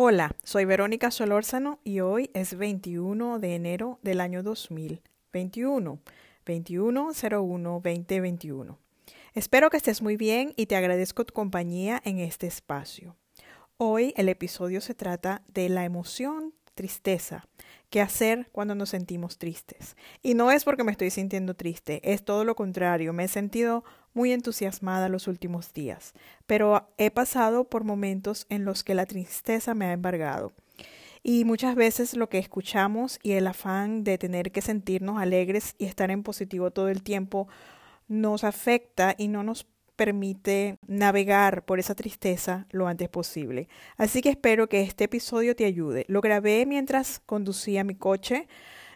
Hola, soy Verónica Solórzano y hoy es 21 de enero del año 2021, 2101-2021. Espero que estés muy bien y te agradezco tu compañía en este espacio. Hoy el episodio se trata de la emoción tristeza. ¿Qué hacer cuando nos sentimos tristes? Y no es porque me estoy sintiendo triste, es todo lo contrario. Me he sentido muy entusiasmada los últimos días, pero he pasado por momentos en los que la tristeza me ha embargado. Y muchas veces lo que escuchamos y el afán de tener que sentirnos alegres y estar en positivo todo el tiempo nos afecta y no nos permite navegar por esa tristeza lo antes posible. Así que espero que este episodio te ayude. Lo grabé mientras conducía mi coche,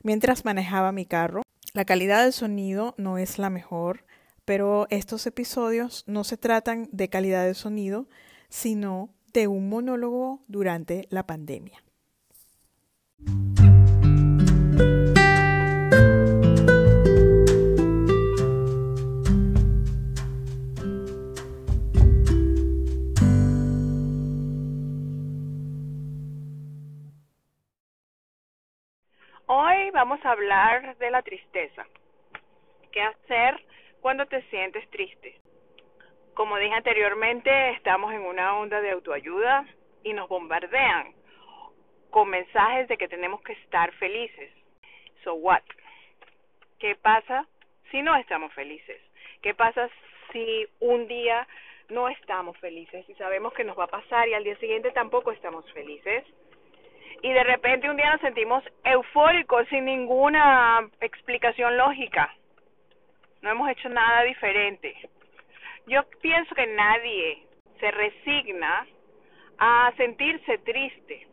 mientras manejaba mi carro. La calidad del sonido no es la mejor, pero estos episodios no se tratan de calidad de sonido, sino de un monólogo durante la pandemia. Hoy vamos a hablar de la tristeza. ¿Qué hacer cuando te sientes triste? Como dije anteriormente, estamos en una onda de autoayuda y nos bombardean con mensajes de que tenemos que estar felices. So what? ¿Qué pasa si no estamos felices? ¿Qué pasa si un día no estamos felices y sabemos que nos va a pasar y al día siguiente tampoco estamos felices? y de repente un día nos sentimos eufóricos sin ninguna explicación lógica. No hemos hecho nada diferente. Yo pienso que nadie se resigna a sentirse triste,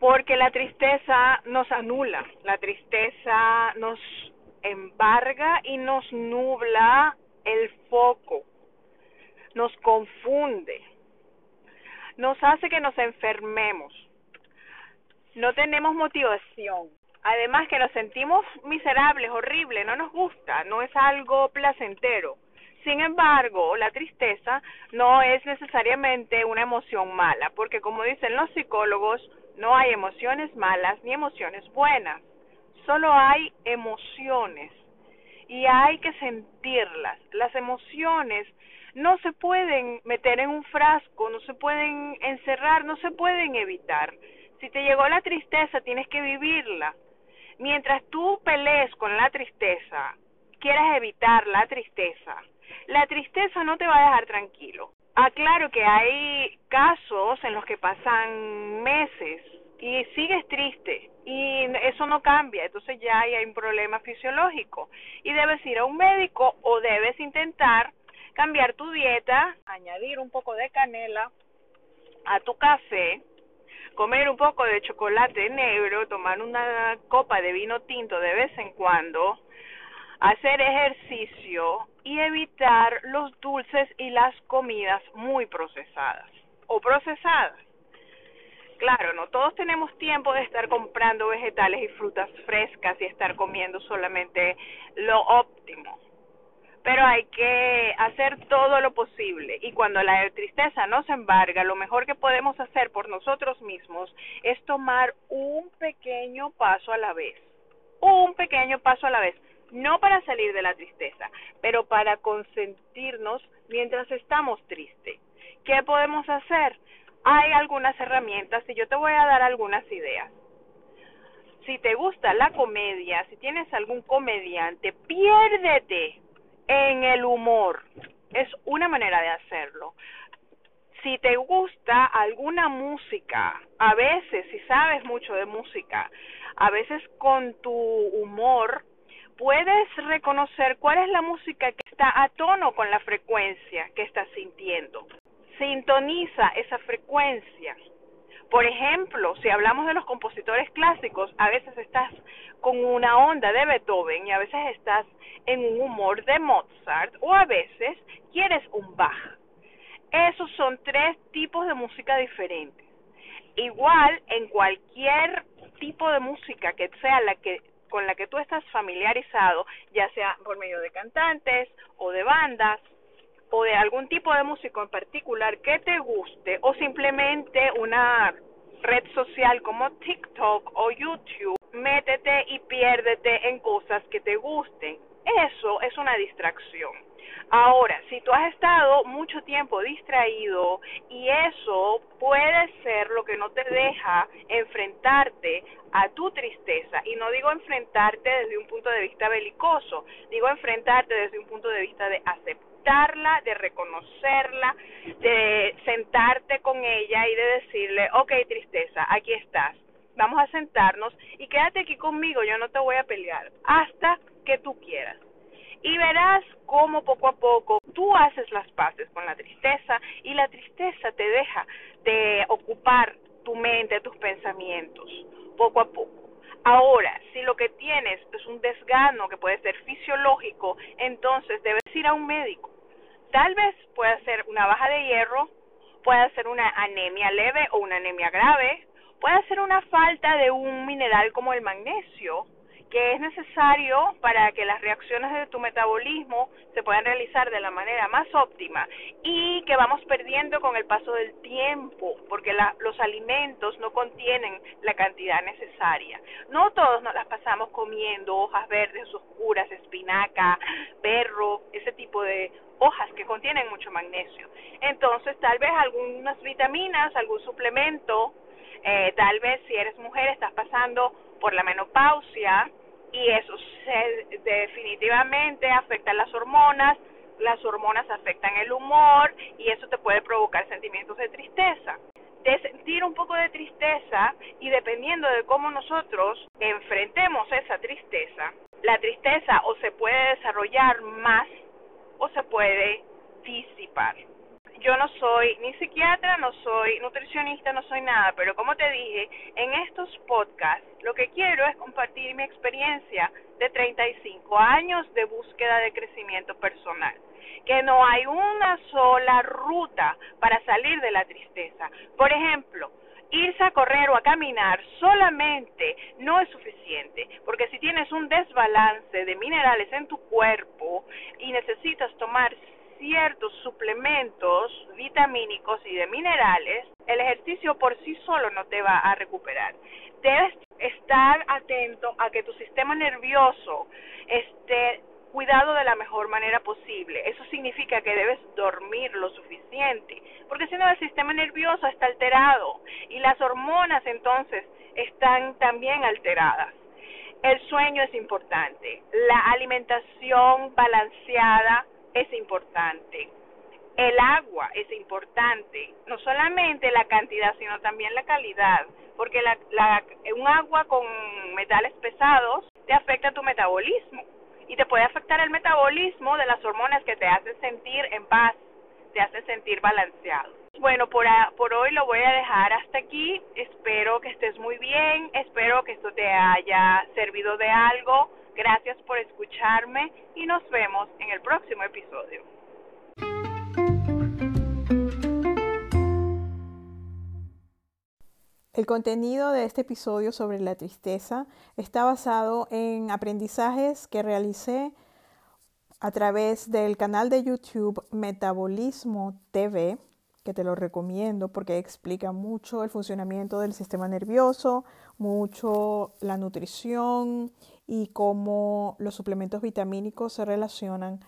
porque la tristeza nos anula, la tristeza nos embarga y nos nubla el foco, nos confunde, nos hace que nos enfermemos no tenemos motivación. Además que nos sentimos miserables, horribles, no nos gusta, no es algo placentero. Sin embargo, la tristeza no es necesariamente una emoción mala, porque como dicen los psicólogos, no hay emociones malas ni emociones buenas, solo hay emociones y hay que sentirlas. Las emociones no se pueden meter en un frasco, no se pueden encerrar, no se pueden evitar. Si te llegó la tristeza, tienes que vivirla. Mientras tú pelees con la tristeza, quieras evitar la tristeza, la tristeza no te va a dejar tranquilo. Aclaro que hay casos en los que pasan meses y sigues triste y eso no cambia, entonces ya hay un problema fisiológico y debes ir a un médico o debes intentar cambiar tu dieta, añadir un poco de canela a tu café comer un poco de chocolate negro, tomar una copa de vino tinto de vez en cuando, hacer ejercicio y evitar los dulces y las comidas muy procesadas o procesadas. Claro, no todos tenemos tiempo de estar comprando vegetales y frutas frescas y estar comiendo solamente lo óptimo pero hay que hacer todo lo posible y cuando la tristeza nos embarga, lo mejor que podemos hacer por nosotros mismos es tomar un pequeño paso a la vez, un pequeño paso a la vez, no para salir de la tristeza, pero para consentirnos mientras estamos tristes. ¿Qué podemos hacer? Hay algunas herramientas y yo te voy a dar algunas ideas si te gusta la comedia, si tienes algún comediante, piérdete, en el humor. Es una manera de hacerlo. Si te gusta alguna música, a veces, si sabes mucho de música, a veces con tu humor puedes reconocer cuál es la música que está a tono con la frecuencia que estás sintiendo. Sintoniza esa frecuencia por ejemplo, si hablamos de los compositores clásicos, a veces estás con una onda de Beethoven y a veces estás en un humor de Mozart o a veces quieres un Bach. Esos son tres tipos de música diferentes. Igual en cualquier tipo de música que sea la que con la que tú estás familiarizado, ya sea por medio de cantantes o de bandas o de algún tipo de músico en particular que te guste o simplemente una red social como TikTok o YouTube, métete y piérdete en cosas que te gusten. Eso es una distracción. Ahora, si tú has estado mucho tiempo distraído y eso puede ser lo que no te deja enfrentarte a tu tristeza, y no digo enfrentarte desde un punto de vista belicoso, digo enfrentarte desde un punto de vista de de reconocerla, de sentarte con ella y de decirle, ok tristeza, aquí estás, vamos a sentarnos y quédate aquí conmigo, yo no te voy a pelear hasta que tú quieras y verás cómo poco a poco tú haces las paces con la tristeza y la tristeza te deja de ocupar tu mente, tus pensamientos, poco a poco. Ahora, si lo que tienes es un desgano que puede ser fisiológico, entonces debes ir a un médico. Tal vez pueda ser una baja de hierro, puede ser una anemia leve o una anemia grave, puede ser una falta de un mineral como el magnesio, que es necesario para que las reacciones de tu metabolismo se puedan realizar de la manera más óptima y que vamos perdiendo con el paso del tiempo, porque los alimentos no contienen la cantidad necesaria. No todos nos las pasamos comiendo hojas verdes oscuras, espinaca, perro, ese tipo de hojas que contienen mucho magnesio. Entonces, tal vez algunas vitaminas, algún suplemento, eh, tal vez si eres mujer estás pasando por la menopausia y eso se, definitivamente afecta las hormonas, las hormonas afectan el humor y eso te puede provocar sentimientos de tristeza. De sentir un poco de tristeza y dependiendo de cómo nosotros enfrentemos esa tristeza, la tristeza o se puede desarrollar más o se puede disipar yo no soy ni psiquiatra, no soy nutricionista, no soy nada, pero como te dije, en estos podcasts lo que quiero es compartir mi experiencia de 35 años de búsqueda de crecimiento personal, que no hay una sola ruta para salir de la tristeza. Por ejemplo, irse a correr o a caminar solamente no es suficiente, porque si tienes un desbalance de minerales en tu cuerpo y necesitas tomar ciertos suplementos vitamínicos y de minerales, el ejercicio por sí solo no te va a recuperar. Debes estar atento a que tu sistema nervioso esté cuidado de la mejor manera posible. Eso significa que debes dormir lo suficiente, porque si no el sistema nervioso está alterado y las hormonas entonces están también alteradas. El sueño es importante, la alimentación balanceada es importante. El agua es importante, no solamente la cantidad, sino también la calidad, porque la, la, un agua con metales pesados te afecta tu metabolismo y te puede afectar el metabolismo de las hormonas que te hacen sentir en paz, te hacen sentir balanceado. Bueno, por, por hoy lo voy a dejar hasta aquí. Espero que estés muy bien, espero que esto te haya servido de algo. Gracias por escucharme y nos vemos en el próximo episodio. El contenido de este episodio sobre la tristeza está basado en aprendizajes que realicé a través del canal de YouTube Metabolismo TV, que te lo recomiendo porque explica mucho el funcionamiento del sistema nervioso, mucho la nutrición y cómo los suplementos vitamínicos se relacionan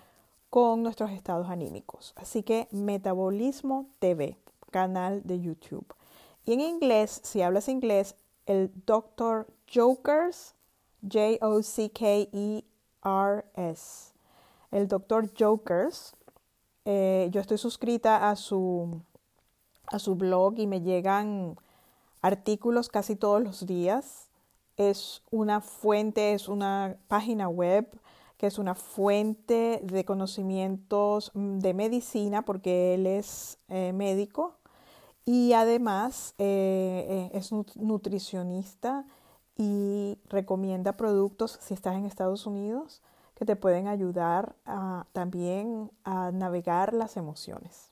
con nuestros estados anímicos. Así que Metabolismo TV, canal de YouTube. Y en inglés, si hablas inglés, el Dr. Jokers, J-O-C-K-E-R-S. El Dr. Jokers. Eh, yo estoy suscrita a su, a su blog y me llegan artículos casi todos los días es una fuente, es una página web que es una fuente de conocimientos mm, de medicina porque él es eh, médico y además eh, eh, es nutricionista y recomienda productos si estás en Estados Unidos que te pueden ayudar también a navegar las emociones.